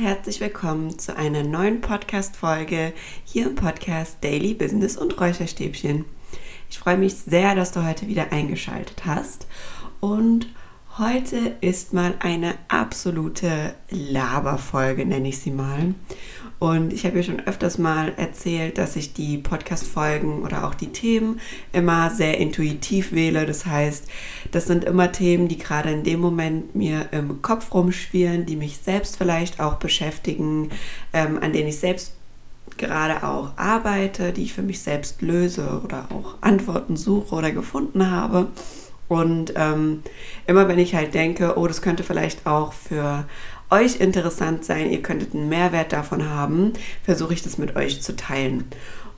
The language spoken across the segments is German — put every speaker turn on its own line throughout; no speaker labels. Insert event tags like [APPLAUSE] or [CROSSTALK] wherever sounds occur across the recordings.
herzlich willkommen zu einer neuen Podcast Folge hier im Podcast Daily Business und Räucherstäbchen. Ich freue mich sehr, dass du heute wieder eingeschaltet hast und heute ist mal eine absolute Laberfolge, nenne ich sie mal. Und ich habe ja schon öfters mal erzählt, dass ich die Podcast-Folgen oder auch die Themen immer sehr intuitiv wähle. Das heißt, das sind immer Themen, die gerade in dem Moment mir im Kopf rumschwirren, die mich selbst vielleicht auch beschäftigen, ähm, an denen ich selbst gerade auch arbeite, die ich für mich selbst löse oder auch Antworten suche oder gefunden habe. Und ähm, immer wenn ich halt denke, oh, das könnte vielleicht auch für euch interessant sein, ihr könntet einen Mehrwert davon haben, versuche ich das mit euch zu teilen.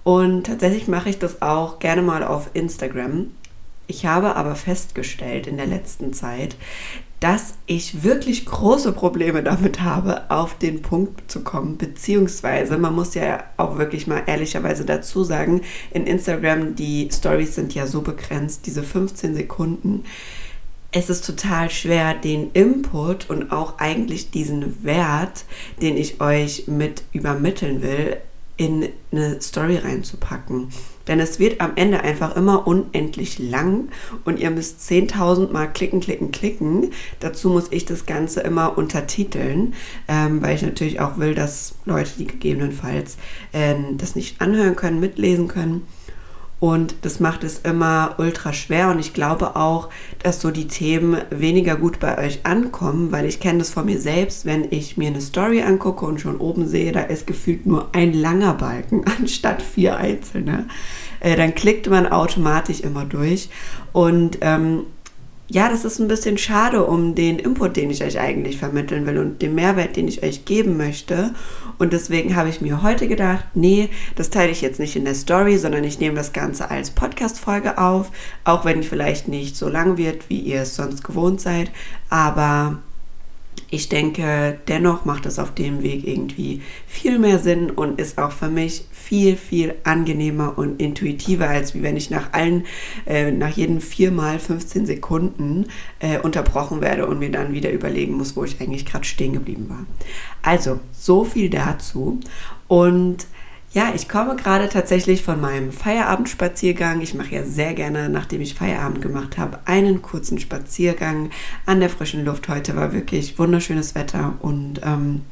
Und tatsächlich mache ich das auch gerne mal auf Instagram. Ich habe aber festgestellt in der letzten Zeit, dass ich wirklich große Probleme damit habe, auf den Punkt zu kommen. Beziehungsweise, man muss ja auch wirklich mal ehrlicherweise dazu sagen, in Instagram, die Stories sind ja so begrenzt, diese 15 Sekunden es ist total schwer, den Input und auch eigentlich diesen Wert, den ich euch mit übermitteln will, in eine Story reinzupacken. Denn es wird am Ende einfach immer unendlich lang und ihr müsst 10.000 Mal klicken, klicken, klicken. Dazu muss ich das Ganze immer untertiteln, ähm, weil ich natürlich auch will, dass Leute, die gegebenenfalls äh, das nicht anhören können, mitlesen können, und das macht es immer ultra schwer. Und ich glaube auch, dass so die Themen weniger gut bei euch ankommen, weil ich kenne das von mir selbst, wenn ich mir eine Story angucke und schon oben sehe, da ist gefühlt nur ein langer Balken [LAUGHS] anstatt vier einzelne. Äh, dann klickt man automatisch immer durch. Und ähm, ja, das ist ein bisschen schade um den Input, den ich euch eigentlich vermitteln will und den Mehrwert, den ich euch geben möchte. Und deswegen habe ich mir heute gedacht, nee, das teile ich jetzt nicht in der Story, sondern ich nehme das Ganze als Podcast-Folge auf, auch wenn die vielleicht nicht so lang wird, wie ihr es sonst gewohnt seid. Aber ich denke, dennoch macht es auf dem Weg irgendwie viel mehr Sinn und ist auch für mich viel, viel angenehmer und intuitiver, als wenn ich nach allen, äh, nach jeden viermal 15 Sekunden äh, unterbrochen werde und mir dann wieder überlegen muss, wo ich eigentlich gerade stehen geblieben war. Also, so viel dazu. Und ja, ich komme gerade tatsächlich von meinem Feierabendspaziergang. Ich mache ja sehr gerne, nachdem ich Feierabend gemacht habe, einen kurzen Spaziergang an der frischen Luft. Heute war wirklich wunderschönes Wetter und ähm,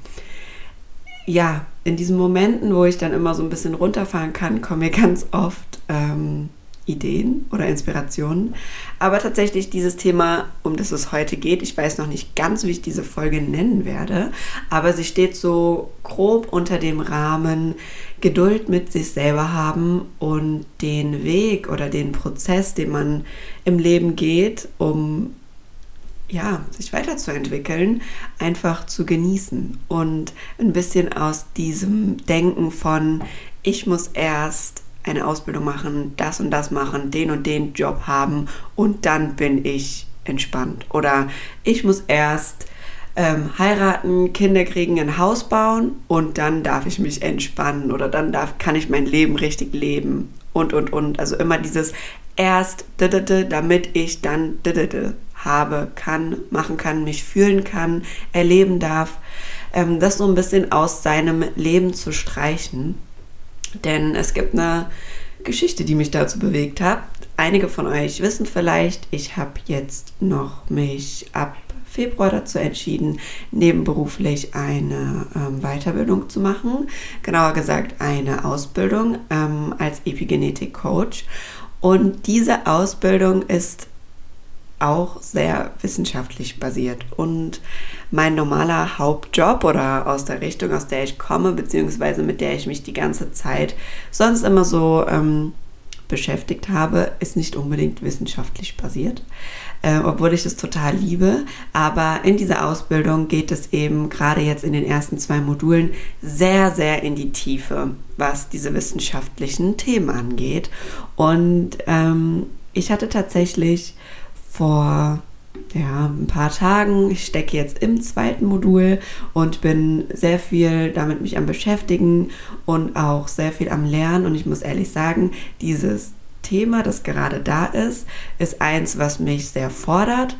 ja, in diesen Momenten, wo ich dann immer so ein bisschen runterfahren kann, kommen mir ganz oft ähm, Ideen oder Inspirationen. Aber tatsächlich dieses Thema, um das es heute geht, ich weiß noch nicht ganz, wie ich diese Folge nennen werde, aber sie steht so grob unter dem Rahmen Geduld mit sich selber haben und den Weg oder den Prozess, den man im Leben geht, um ja, sich weiterzuentwickeln, einfach zu genießen und ein bisschen aus diesem Denken von ich muss erst eine Ausbildung machen, das und das machen, den und den Job haben und dann bin ich entspannt. Oder ich muss erst ähm, heiraten, Kinder kriegen, ein Haus bauen und dann darf ich mich entspannen oder dann darf, kann ich mein Leben richtig leben und und und. Also immer dieses erst, damit ich dann habe, kann, machen kann, mich fühlen kann, erleben darf. Ähm, das so ein bisschen aus seinem Leben zu streichen denn es gibt eine Geschichte, die mich dazu bewegt hat. Einige von euch wissen vielleicht, ich habe jetzt noch mich ab Februar dazu entschieden, nebenberuflich eine ähm, Weiterbildung zu machen. Genauer gesagt eine Ausbildung ähm, als Epigenetik-Coach. Und diese Ausbildung ist auch sehr wissenschaftlich basiert. Und mein normaler Hauptjob oder aus der Richtung, aus der ich komme, beziehungsweise mit der ich mich die ganze Zeit sonst immer so ähm, beschäftigt habe, ist nicht unbedingt wissenschaftlich basiert, äh, obwohl ich es total liebe. Aber in dieser Ausbildung geht es eben gerade jetzt in den ersten zwei Modulen sehr, sehr in die Tiefe, was diese wissenschaftlichen Themen angeht. Und ähm, ich hatte tatsächlich vor ja, ein paar Tagen. Ich stecke jetzt im zweiten Modul und bin sehr viel damit mich am beschäftigen und auch sehr viel am Lernen. Und ich muss ehrlich sagen, dieses Thema, das gerade da ist, ist eins, was mich sehr fordert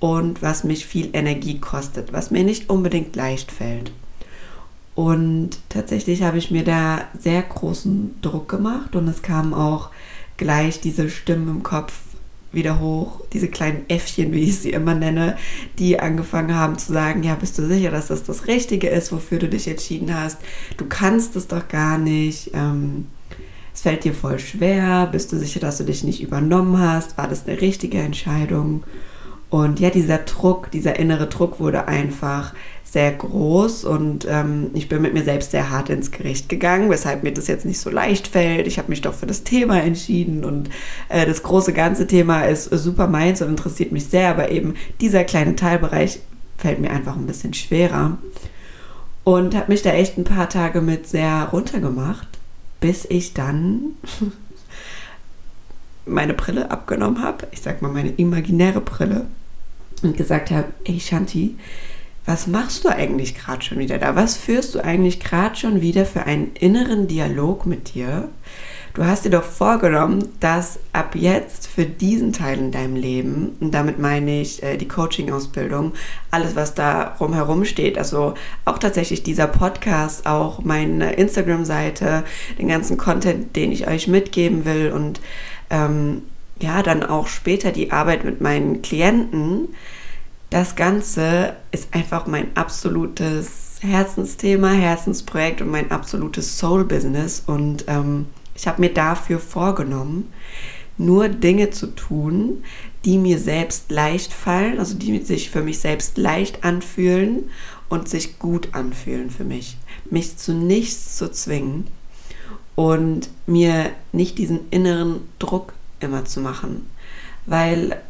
und was mich viel Energie kostet, was mir nicht unbedingt leicht fällt. Und tatsächlich habe ich mir da sehr großen Druck gemacht und es kam auch gleich diese Stimmen im Kopf wieder hoch, diese kleinen Äffchen, wie ich sie immer nenne, die angefangen haben zu sagen, ja, bist du sicher, dass das das Richtige ist, wofür du dich entschieden hast? Du kannst es doch gar nicht. Ähm, es fällt dir voll schwer. Bist du sicher, dass du dich nicht übernommen hast? War das eine richtige Entscheidung? Und ja, dieser Druck, dieser innere Druck wurde einfach sehr groß und ähm, ich bin mit mir selbst sehr hart ins Gericht gegangen, weshalb mir das jetzt nicht so leicht fällt. Ich habe mich doch für das Thema entschieden und äh, das große ganze Thema ist super meins und interessiert mich sehr, aber eben dieser kleine Teilbereich fällt mir einfach ein bisschen schwerer und habe mich da echt ein paar Tage mit sehr runtergemacht, bis ich dann meine Brille abgenommen habe, ich sag mal meine imaginäre Brille und gesagt habe, ey Shanti, was machst du eigentlich gerade schon wieder da? Was führst du eigentlich gerade schon wieder für einen inneren Dialog mit dir? Du hast dir doch vorgenommen, dass ab jetzt für diesen Teil in deinem Leben, und damit meine ich äh, die Coaching-Ausbildung, alles, was da rumherum steht, also auch tatsächlich dieser Podcast, auch meine Instagram-Seite, den ganzen Content, den ich euch mitgeben will und ähm, ja, dann auch später die Arbeit mit meinen Klienten, das Ganze ist einfach mein absolutes Herzensthema, Herzensprojekt und mein absolutes Soul-Business. Und ähm, ich habe mir dafür vorgenommen, nur Dinge zu tun, die mir selbst leicht fallen, also die sich für mich selbst leicht anfühlen und sich gut anfühlen für mich. Mich zu nichts zu zwingen und mir nicht diesen inneren Druck immer zu machen. Weil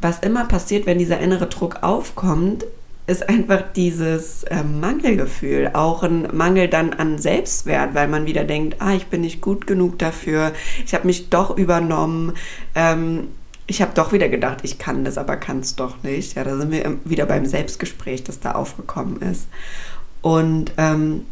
was immer passiert, wenn dieser innere Druck aufkommt, ist einfach dieses äh, Mangelgefühl, auch ein Mangel dann an Selbstwert, weil man wieder denkt, ah, ich bin nicht gut genug dafür, ich habe mich doch übernommen, ähm, ich habe doch wieder gedacht, ich kann das, aber kann es doch nicht. Ja, da sind wir wieder beim Selbstgespräch, das da aufgekommen ist. Und ähm,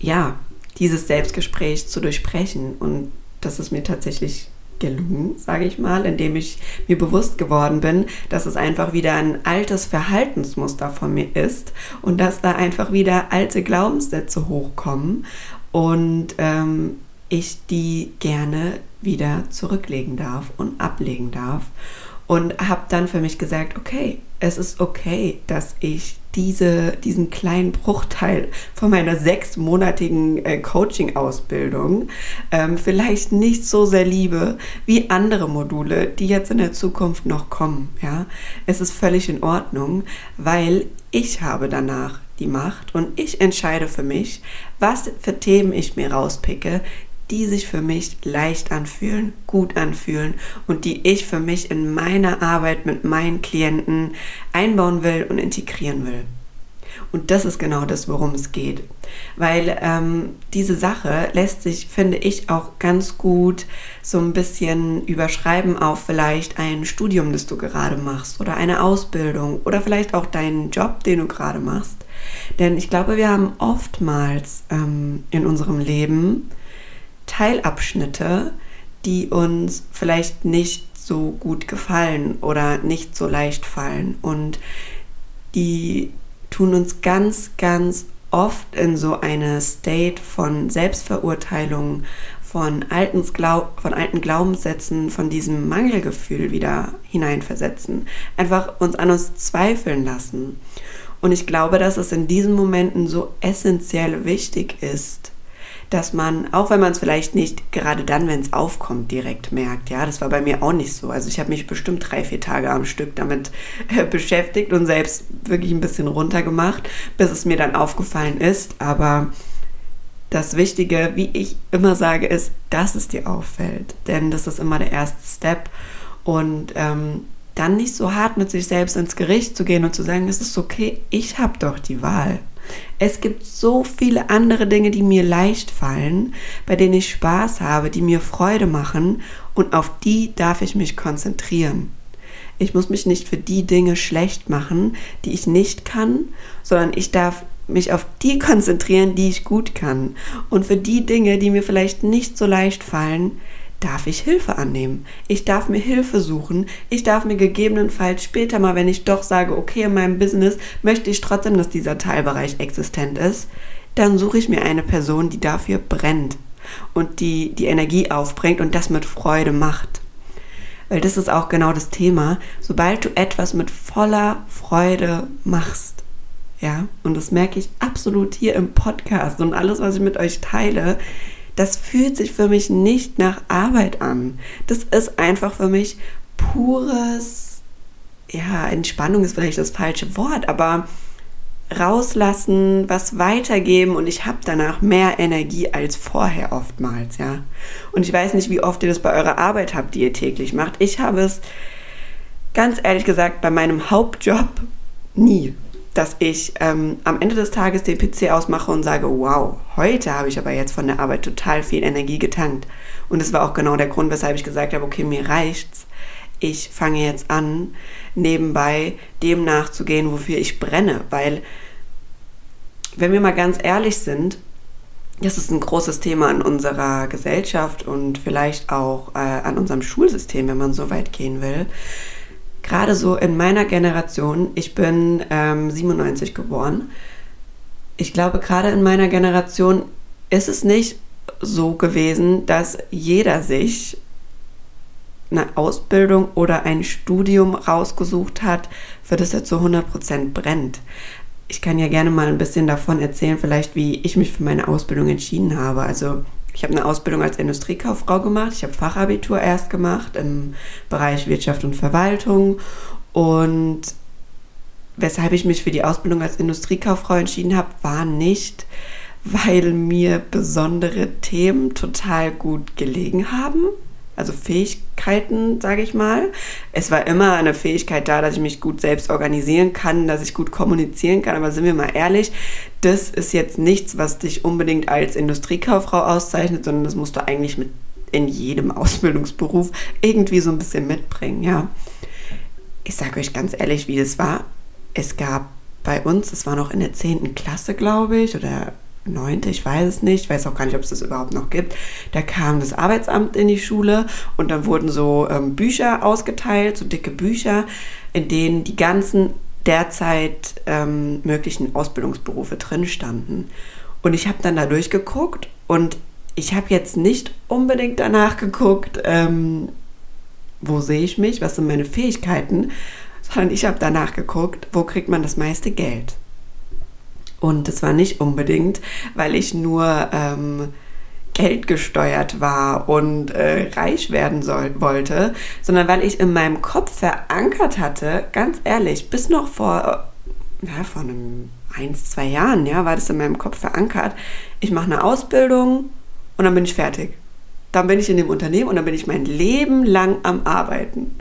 ja, dieses Selbstgespräch zu durchbrechen und das ist mir tatsächlich gelungen, sage ich mal, indem ich mir bewusst geworden bin, dass es einfach wieder ein altes Verhaltensmuster von mir ist und dass da einfach wieder alte Glaubenssätze hochkommen und ähm, ich die gerne wieder zurücklegen darf und ablegen darf. Und habe dann für mich gesagt, okay, es ist okay, dass ich diese, diesen kleinen Bruchteil von meiner sechsmonatigen äh, Coaching-Ausbildung ähm, vielleicht nicht so sehr liebe wie andere Module, die jetzt in der Zukunft noch kommen. Ja? Es ist völlig in Ordnung, weil ich habe danach die Macht und ich entscheide für mich, was für Themen ich mir rauspicke, die sich für mich leicht anfühlen, gut anfühlen und die ich für mich in meiner Arbeit mit meinen Klienten einbauen will und integrieren will. Und das ist genau das, worum es geht. Weil ähm, diese Sache lässt sich, finde ich, auch ganz gut so ein bisschen überschreiben auf vielleicht ein Studium, das du gerade machst oder eine Ausbildung oder vielleicht auch deinen Job, den du gerade machst. Denn ich glaube, wir haben oftmals ähm, in unserem Leben Teilabschnitte, die uns vielleicht nicht so gut gefallen oder nicht so leicht fallen und die tun uns ganz, ganz oft in so eine State von Selbstverurteilung, von alten, Glaub von alten Glaubenssätzen, von diesem Mangelgefühl wieder hineinversetzen. Einfach uns an uns zweifeln lassen. Und ich glaube, dass es in diesen Momenten so essentiell wichtig ist, dass man, auch wenn man es vielleicht nicht gerade dann, wenn es aufkommt, direkt merkt, ja, das war bei mir auch nicht so. Also ich habe mich bestimmt drei, vier Tage am Stück damit äh, beschäftigt und selbst wirklich ein bisschen runtergemacht, bis es mir dann aufgefallen ist. Aber das Wichtige, wie ich immer sage, ist, dass es dir auffällt. Denn das ist immer der erste Step. Und ähm, dann nicht so hart mit sich selbst ins Gericht zu gehen und zu sagen, es ist okay, ich habe doch die Wahl. Es gibt so viele andere Dinge, die mir leicht fallen, bei denen ich Spaß habe, die mir Freude machen und auf die darf ich mich konzentrieren. Ich muss mich nicht für die Dinge schlecht machen, die ich nicht kann, sondern ich darf mich auf die konzentrieren, die ich gut kann. Und für die Dinge, die mir vielleicht nicht so leicht fallen, darf ich Hilfe annehmen. Ich darf mir Hilfe suchen. Ich darf mir gegebenenfalls später mal, wenn ich doch sage, okay, in meinem Business möchte ich trotzdem, dass dieser Teilbereich existent ist, dann suche ich mir eine Person, die dafür brennt und die die Energie aufbringt und das mit Freude macht. Weil das ist auch genau das Thema. Sobald du etwas mit voller Freude machst, ja, und das merke ich absolut hier im Podcast und alles, was ich mit euch teile, das fühlt sich für mich nicht nach Arbeit an. Das ist einfach für mich pures, ja, Entspannung ist vielleicht das falsche Wort, aber rauslassen, was weitergeben und ich habe danach mehr Energie als vorher oftmals, ja. Und ich weiß nicht, wie oft ihr das bei eurer Arbeit habt, die ihr täglich macht. Ich habe es ganz ehrlich gesagt bei meinem Hauptjob nie, dass ich ähm, am Ende des Tages den PC ausmache und sage, wow, heute habe ich aber jetzt von der Arbeit total viel Energie getankt. Und das war auch genau der Grund, weshalb ich gesagt habe, okay, mir reicht's. Ich fange jetzt an, nebenbei dem nachzugehen, wofür ich brenne. Weil, wenn wir mal ganz ehrlich sind, das ist ein großes Thema in unserer Gesellschaft und vielleicht auch äh, an unserem Schulsystem, wenn man so weit gehen will. Gerade so in meiner Generation, ich bin ähm, 97 geboren, ich glaube, gerade in meiner Generation ist es nicht so gewesen, dass jeder sich eine Ausbildung oder ein Studium rausgesucht hat, für das er zu 100% brennt. Ich kann ja gerne mal ein bisschen davon erzählen, vielleicht wie ich mich für meine Ausbildung entschieden habe. Also ich habe eine Ausbildung als Industriekauffrau gemacht, ich habe Fachabitur erst gemacht im Bereich Wirtschaft und Verwaltung. Und weshalb ich mich für die Ausbildung als Industriekauffrau entschieden habe, war nicht, weil mir besondere Themen total gut gelegen haben, also Fähigkeiten, sage ich mal. Es war immer eine Fähigkeit da, dass ich mich gut selbst organisieren kann, dass ich gut kommunizieren kann. Aber sind wir mal ehrlich, das ist jetzt nichts, was dich unbedingt als Industriekauffrau auszeichnet, sondern das musst du eigentlich mit in jedem [LAUGHS] Ausbildungsberuf irgendwie so ein bisschen mitbringen, ja. Ich sage euch ganz ehrlich, wie das war. Es gab bei uns, es war noch in der 10. Klasse, glaube ich, oder neunte, ich weiß es nicht, ich weiß auch gar nicht, ob es das überhaupt noch gibt. Da kam das Arbeitsamt in die Schule und dann wurden so ähm, Bücher ausgeteilt, so dicke Bücher, in denen die ganzen derzeit ähm, möglichen Ausbildungsberufe drin standen. Und ich habe dann da durchgeguckt und ich habe jetzt nicht unbedingt danach geguckt, ähm, wo sehe ich mich, was sind meine Fähigkeiten, sondern ich habe danach geguckt, wo kriegt man das meiste Geld. Und das war nicht unbedingt, weil ich nur ähm, geldgesteuert war und äh, reich werden soll, wollte, sondern weil ich in meinem Kopf verankert hatte, ganz ehrlich, bis noch vor, ja, vor einem eins, zwei Jahren, ja, war das in meinem Kopf verankert. Ich mache eine Ausbildung und dann bin ich fertig. Dann bin ich in dem Unternehmen und dann bin ich mein Leben lang am Arbeiten.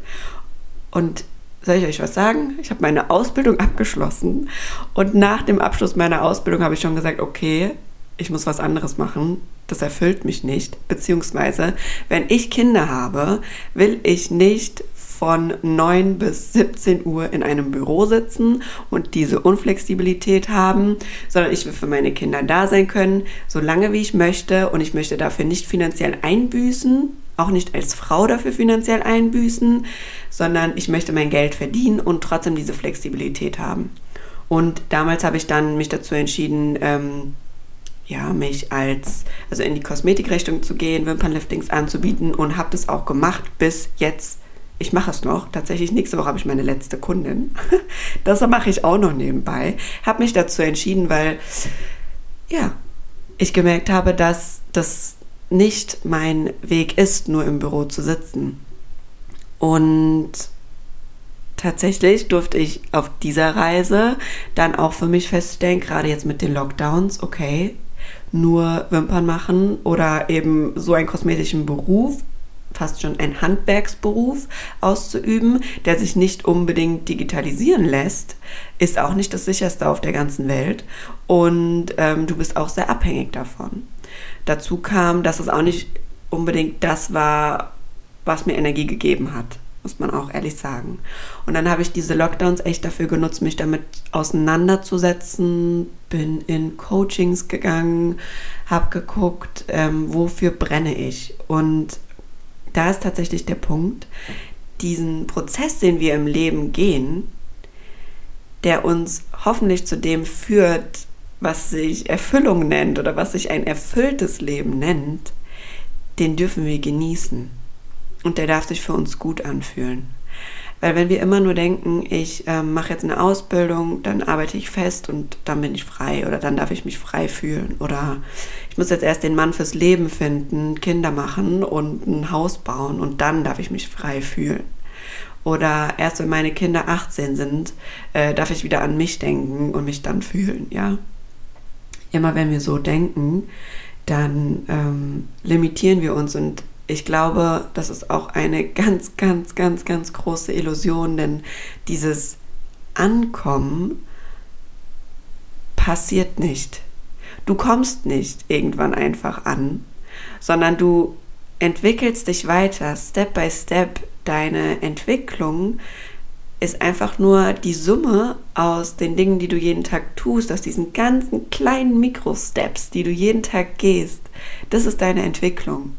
Und soll ich euch was sagen? Ich habe meine Ausbildung abgeschlossen und nach dem Abschluss meiner Ausbildung habe ich schon gesagt, okay, ich muss was anderes machen. Das erfüllt mich nicht. Beziehungsweise, wenn ich Kinder habe, will ich nicht von 9 bis 17 Uhr in einem Büro sitzen und diese Unflexibilität haben, sondern ich will für meine Kinder da sein können, so lange wie ich möchte und ich möchte dafür nicht finanziell einbüßen, auch nicht als Frau dafür finanziell einbüßen, sondern ich möchte mein Geld verdienen und trotzdem diese Flexibilität haben. Und damals habe ich dann mich dazu entschieden, ähm, ja, mich als, also in die Kosmetikrichtung zu gehen, Wimpernliftings anzubieten und habe das auch gemacht bis jetzt. Ich mache es noch. Tatsächlich nächste Woche habe ich meine letzte Kundin. [LAUGHS] Das mache ich auch noch nebenbei. Habe mich dazu entschieden, weil ja, ich gemerkt habe, dass das nicht mein Weg ist, nur im Büro zu sitzen. Und tatsächlich durfte ich auf dieser Reise dann auch für mich feststellen, gerade jetzt mit den Lockdowns, okay, nur Wimpern machen oder eben so einen kosmetischen Beruf, fast schon ein Handwerksberuf auszuüben, der sich nicht unbedingt digitalisieren lässt, ist auch nicht das sicherste auf der ganzen Welt. Und ähm, du bist auch sehr abhängig davon. Dazu kam, dass es auch nicht unbedingt das war, was mir Energie gegeben hat, muss man auch ehrlich sagen. Und dann habe ich diese Lockdowns echt dafür genutzt, mich damit auseinanderzusetzen, bin in Coachings gegangen, habe geguckt, ähm, wofür brenne ich. Und da ist tatsächlich der Punkt, diesen Prozess, den wir im Leben gehen, der uns hoffentlich zu dem führt, was sich Erfüllung nennt oder was sich ein erfülltes Leben nennt, den dürfen wir genießen. Und der darf sich für uns gut anfühlen. Weil wenn wir immer nur denken, ich äh, mache jetzt eine Ausbildung, dann arbeite ich fest und dann bin ich frei oder dann darf ich mich frei fühlen oder ich muss jetzt erst den Mann fürs Leben finden, Kinder machen und ein Haus bauen und dann darf ich mich frei fühlen. Oder erst wenn meine Kinder 18 sind, äh, darf ich wieder an mich denken und mich dann fühlen, ja. Immer wenn wir so denken, dann ähm, limitieren wir uns und ich glaube, das ist auch eine ganz, ganz, ganz, ganz große Illusion, denn dieses Ankommen passiert nicht. Du kommst nicht irgendwann einfach an, sondern du entwickelst dich weiter, Step by Step. Deine Entwicklung ist einfach nur die Summe aus den Dingen, die du jeden Tag tust, aus diesen ganzen kleinen Mikrosteps, die du jeden Tag gehst. Das ist deine Entwicklung.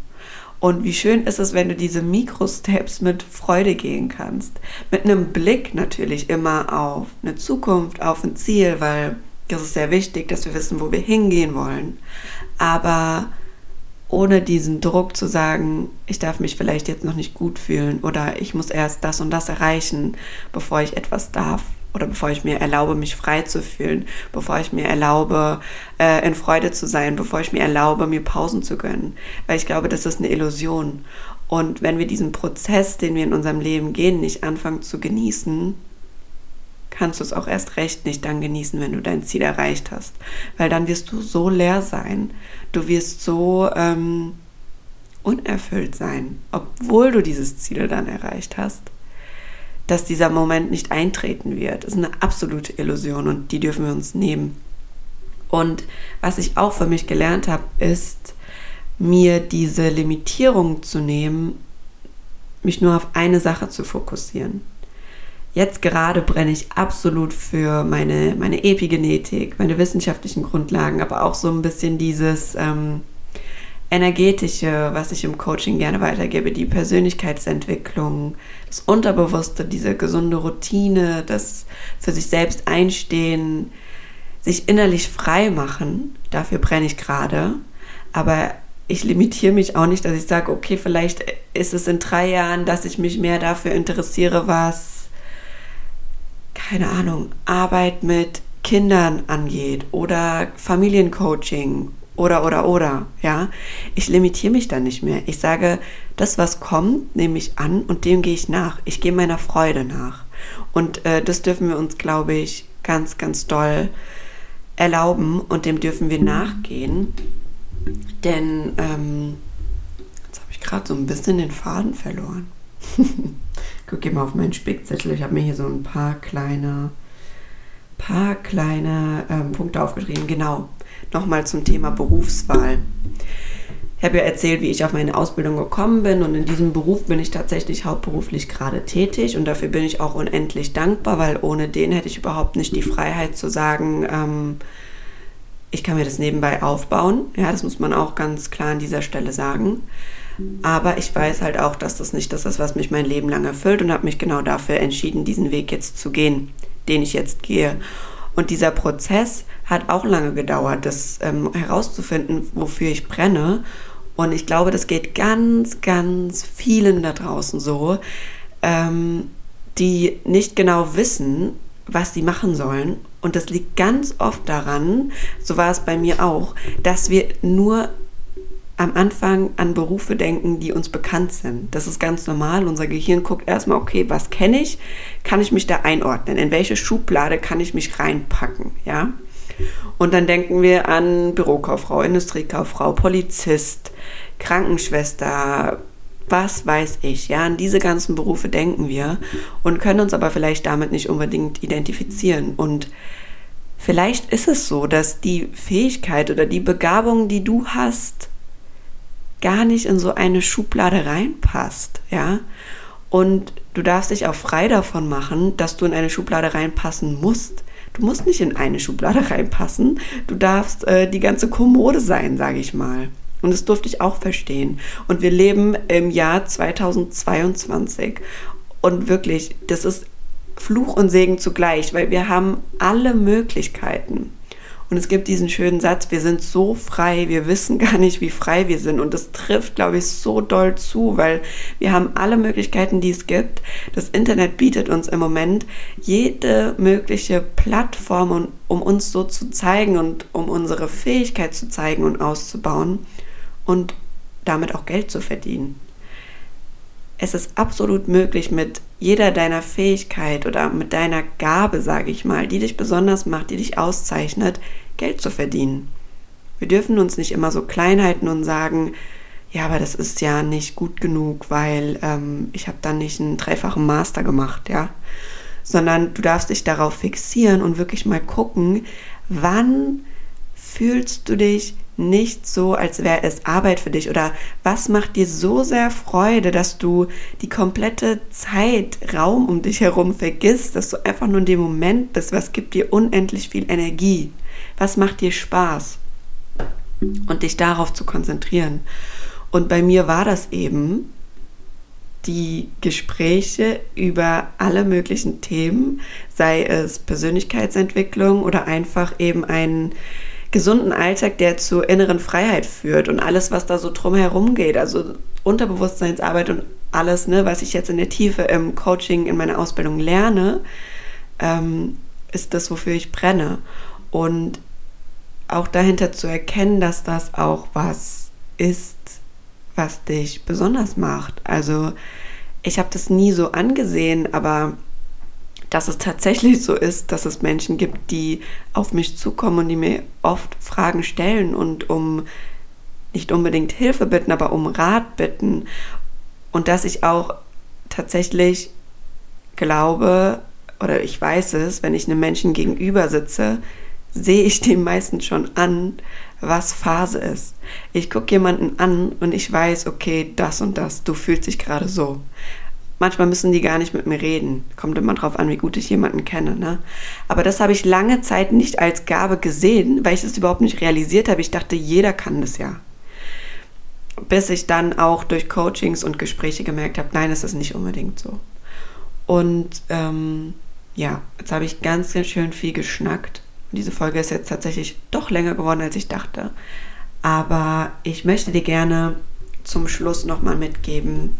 Und wie schön ist es, wenn du diese Mikrosteps mit Freude gehen kannst. Mit einem Blick natürlich immer auf eine Zukunft, auf ein Ziel, weil das ist sehr wichtig, dass wir wissen, wo wir hingehen wollen. Aber ohne diesen Druck zu sagen, ich darf mich vielleicht jetzt noch nicht gut fühlen oder ich muss erst das und das erreichen, bevor ich etwas darf oder bevor ich mir erlaube, mich frei zu fühlen, bevor ich mir erlaube, äh, in Freude zu sein, bevor ich mir erlaube, mir Pausen zu gönnen. Weil ich glaube, das ist eine Illusion. Und wenn wir diesen Prozess, den wir in unserem Leben gehen, nicht anfangen zu genießen, kannst du es auch erst recht nicht dann genießen, wenn du dein Ziel erreicht hast. Weil dann wirst du so leer sein. Du wirst so ähm, unerfüllt sein, obwohl du dieses Ziel dann erreicht hast dass dieser Moment nicht eintreten wird. Das ist eine absolute Illusion und die dürfen wir uns nehmen. Und was ich auch für mich gelernt habe, ist, mir diese Limitierung zu nehmen, mich nur auf eine Sache zu fokussieren. Jetzt gerade brenne ich absolut für meine, meine Epigenetik, meine wissenschaftlichen Grundlagen, aber auch so ein bisschen dieses, ähm, energetische, was ich im Coaching gerne weitergebe, die Persönlichkeitsentwicklung, das Unterbewusste, diese gesunde Routine, das für sich selbst einstehen, sich innerlich frei machen, dafür brenne ich gerade. Aber ich limitiere mich auch nicht, dass ich sage, okay, vielleicht ist es in drei Jahren, dass ich mich mehr dafür interessiere, was, keine Ahnung, Arbeit mit Kindern angeht oder Familiencoaching oder, oder, oder, ja. Ich limitiere mich dann nicht mehr. Ich sage, das, was kommt, nehme ich an und dem gehe ich nach. Ich gehe meiner Freude nach. Und äh, das dürfen wir uns, glaube ich, ganz, ganz doll erlauben und dem dürfen wir nachgehen. Denn ähm, jetzt habe ich gerade so ein bisschen den Faden verloren. [LAUGHS] Guck mal auf meinen Spickzettel. Ich habe mir hier so ein paar kleine, paar kleine ähm, Punkte aufgeschrieben. Genau nochmal zum Thema Berufswahl. Ich habe ja erzählt, wie ich auf meine Ausbildung gekommen bin und in diesem Beruf bin ich tatsächlich hauptberuflich gerade tätig und dafür bin ich auch unendlich dankbar, weil ohne den hätte ich überhaupt nicht die Freiheit zu sagen, ähm, ich kann mir das nebenbei aufbauen. Ja, das muss man auch ganz klar an dieser Stelle sagen. Aber ich weiß halt auch, dass das nicht das ist, was mich mein Leben lang erfüllt und habe mich genau dafür entschieden, diesen Weg jetzt zu gehen, den ich jetzt gehe. Und dieser Prozess hat auch lange gedauert, das ähm, herauszufinden, wofür ich brenne. Und ich glaube, das geht ganz, ganz vielen da draußen so, ähm, die nicht genau wissen, was sie machen sollen. Und das liegt ganz oft daran, so war es bei mir auch, dass wir nur am Anfang an Berufe denken, die uns bekannt sind. Das ist ganz normal. Unser Gehirn guckt erstmal, okay, was kenne ich? Kann ich mich da einordnen? In welche Schublade kann ich mich reinpacken? Ja? Und dann denken wir an Bürokauffrau, Industriekauffrau, Polizist, Krankenschwester, was weiß ich. Ja, an diese ganzen Berufe denken wir und können uns aber vielleicht damit nicht unbedingt identifizieren. Und vielleicht ist es so, dass die Fähigkeit oder die Begabung, die du hast, gar nicht in so eine Schublade reinpasst, ja. Und du darfst dich auch frei davon machen, dass du in eine Schublade reinpassen musst. Du musst nicht in eine Schublade [LAUGHS] reinpassen. Du darfst äh, die ganze Kommode sein, sage ich mal. Und das durfte ich auch verstehen. Und wir leben im Jahr 2022. Und wirklich, das ist Fluch und Segen zugleich, weil wir haben alle Möglichkeiten. Und es gibt diesen schönen Satz, wir sind so frei, wir wissen gar nicht, wie frei wir sind. Und das trifft, glaube ich, so doll zu, weil wir haben alle Möglichkeiten, die es gibt. Das Internet bietet uns im Moment jede mögliche Plattform, um uns so zu zeigen und um unsere Fähigkeit zu zeigen und auszubauen und damit auch Geld zu verdienen. Es ist absolut möglich, mit jeder deiner Fähigkeit oder mit deiner Gabe, sage ich mal, die dich besonders macht, die dich auszeichnet, Geld zu verdienen. Wir dürfen uns nicht immer so Kleinheiten und sagen, ja, aber das ist ja nicht gut genug, weil ähm, ich habe dann nicht einen dreifachen Master gemacht, ja. Sondern du darfst dich darauf fixieren und wirklich mal gucken, wann fühlst du dich nicht so, als wäre es Arbeit für dich? Oder was macht dir so sehr Freude, dass du die komplette Zeit, Raum um dich herum vergisst, dass du einfach nur in dem Moment bist? Was gibt dir unendlich viel Energie? Was macht dir Spaß? Und dich darauf zu konzentrieren. Und bei mir war das eben die Gespräche über alle möglichen Themen, sei es Persönlichkeitsentwicklung oder einfach eben ein gesunden Alltag, der zur inneren Freiheit führt und alles, was da so drumherum geht, also Unterbewusstseinsarbeit und alles, ne, was ich jetzt in der Tiefe im Coaching, in meiner Ausbildung lerne, ähm, ist das, wofür ich brenne. Und auch dahinter zu erkennen, dass das auch was ist, was dich besonders macht. Also ich habe das nie so angesehen, aber dass es tatsächlich so ist, dass es Menschen gibt, die auf mich zukommen und die mir oft Fragen stellen und um nicht unbedingt Hilfe bitten, aber um Rat bitten. Und dass ich auch tatsächlich glaube, oder ich weiß es, wenn ich einem Menschen gegenüber sitze, sehe ich dem meistens schon an, was Phase ist. Ich gucke jemanden an und ich weiß, okay, das und das, du fühlst dich gerade so. Manchmal müssen die gar nicht mit mir reden. Kommt immer drauf an, wie gut ich jemanden kenne. Ne? Aber das habe ich lange Zeit nicht als Gabe gesehen, weil ich das überhaupt nicht realisiert habe. Ich dachte, jeder kann das ja. Bis ich dann auch durch Coachings und Gespräche gemerkt habe, nein, es ist nicht unbedingt so. Und ähm, ja, jetzt habe ich ganz, ganz schön viel geschnackt. Diese Folge ist jetzt tatsächlich doch länger geworden, als ich dachte. Aber ich möchte dir gerne zum Schluss nochmal mitgeben,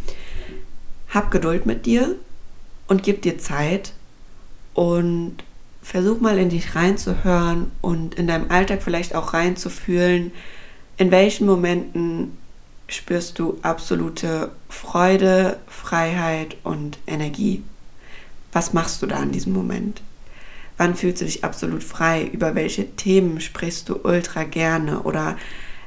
hab Geduld mit dir und gib dir Zeit und versuch mal in dich reinzuhören und in deinem Alltag vielleicht auch reinzufühlen, in welchen Momenten spürst du absolute Freude, Freiheit und Energie. Was machst du da in diesem Moment? Wann fühlst du dich absolut frei? Über welche Themen sprichst du ultra gerne? Oder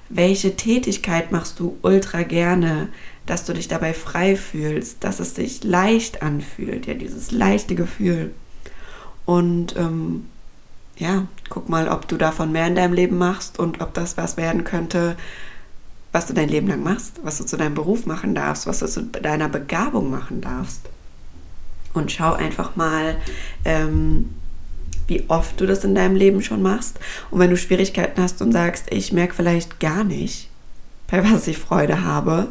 welche Tätigkeit machst du ultra gerne? Dass du dich dabei frei fühlst, dass es sich leicht anfühlt, ja, dieses leichte Gefühl. Und ähm, ja, guck mal, ob du davon mehr in deinem Leben machst und ob das was werden könnte, was du dein Leben lang machst, was du zu deinem Beruf machen darfst, was du zu deiner Begabung machen darfst. Und schau einfach mal, ähm, wie oft du das in deinem Leben schon machst. Und wenn du Schwierigkeiten hast und sagst, ich merke vielleicht gar nicht, bei was ich Freude habe,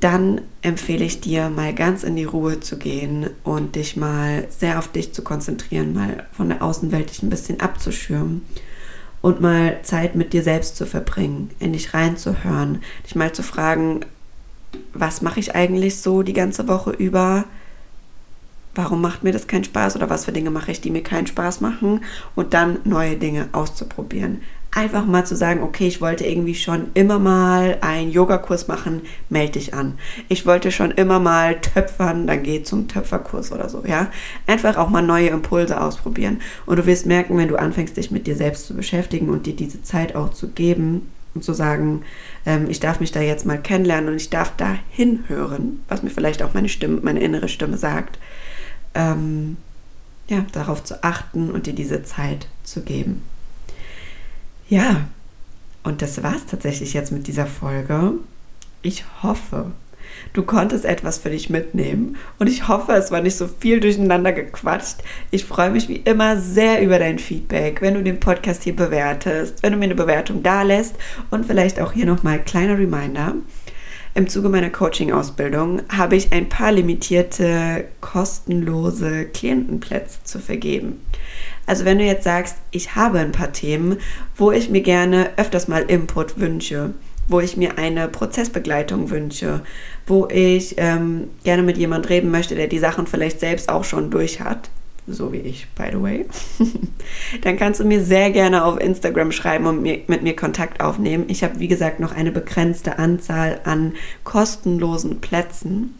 dann empfehle ich dir, mal ganz in die Ruhe zu gehen und dich mal sehr auf dich zu konzentrieren, mal von der Außenwelt dich ein bisschen abzuschirmen und mal Zeit mit dir selbst zu verbringen, in dich reinzuhören, dich mal zu fragen, was mache ich eigentlich so die ganze Woche über? Warum macht mir das keinen Spaß oder was für Dinge mache ich, die mir keinen Spaß machen und dann neue Dinge auszuprobieren einfach mal zu sagen, okay, ich wollte irgendwie schon immer mal einen Yogakurs machen, melde dich an. Ich wollte schon immer mal töpfern, dann geh zum Töpferkurs oder so, ja. Einfach auch mal neue Impulse ausprobieren. Und du wirst merken, wenn du anfängst, dich mit dir selbst zu beschäftigen und dir diese Zeit auch zu geben und zu sagen, ähm, ich darf mich da jetzt mal kennenlernen und ich darf da hinhören, was mir vielleicht auch meine Stimme, meine innere Stimme sagt, ähm, ja, darauf zu achten und dir diese Zeit zu geben. Ja, und das war es tatsächlich jetzt mit dieser Folge. Ich hoffe, du konntest etwas für dich mitnehmen. Und ich hoffe, es war nicht so viel durcheinander gequatscht. Ich freue mich wie immer sehr über dein Feedback, wenn du den Podcast hier bewertest, wenn du mir eine Bewertung da lässt und vielleicht auch hier nochmal kleiner Reminder. Im Zuge meiner Coaching-Ausbildung habe ich ein paar limitierte, kostenlose Klientenplätze zu vergeben. Also wenn du jetzt sagst, ich habe ein paar Themen, wo ich mir gerne öfters mal Input wünsche, wo ich mir eine Prozessbegleitung wünsche, wo ich ähm, gerne mit jemand reden möchte, der die Sachen vielleicht selbst auch schon durch hat, so wie ich, by the way, [LAUGHS] dann kannst du mir sehr gerne auf Instagram schreiben und mir, mit mir Kontakt aufnehmen. Ich habe, wie gesagt, noch eine begrenzte Anzahl an kostenlosen Plätzen.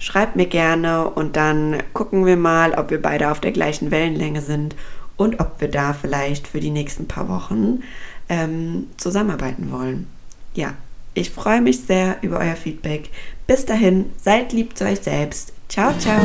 Schreib mir gerne und dann gucken wir mal, ob wir beide auf der gleichen Wellenlänge sind und ob wir da vielleicht für die nächsten paar Wochen ähm, zusammenarbeiten wollen. Ja, ich freue mich sehr über euer Feedback. Bis dahin, seid lieb zu euch selbst. Ciao, ciao.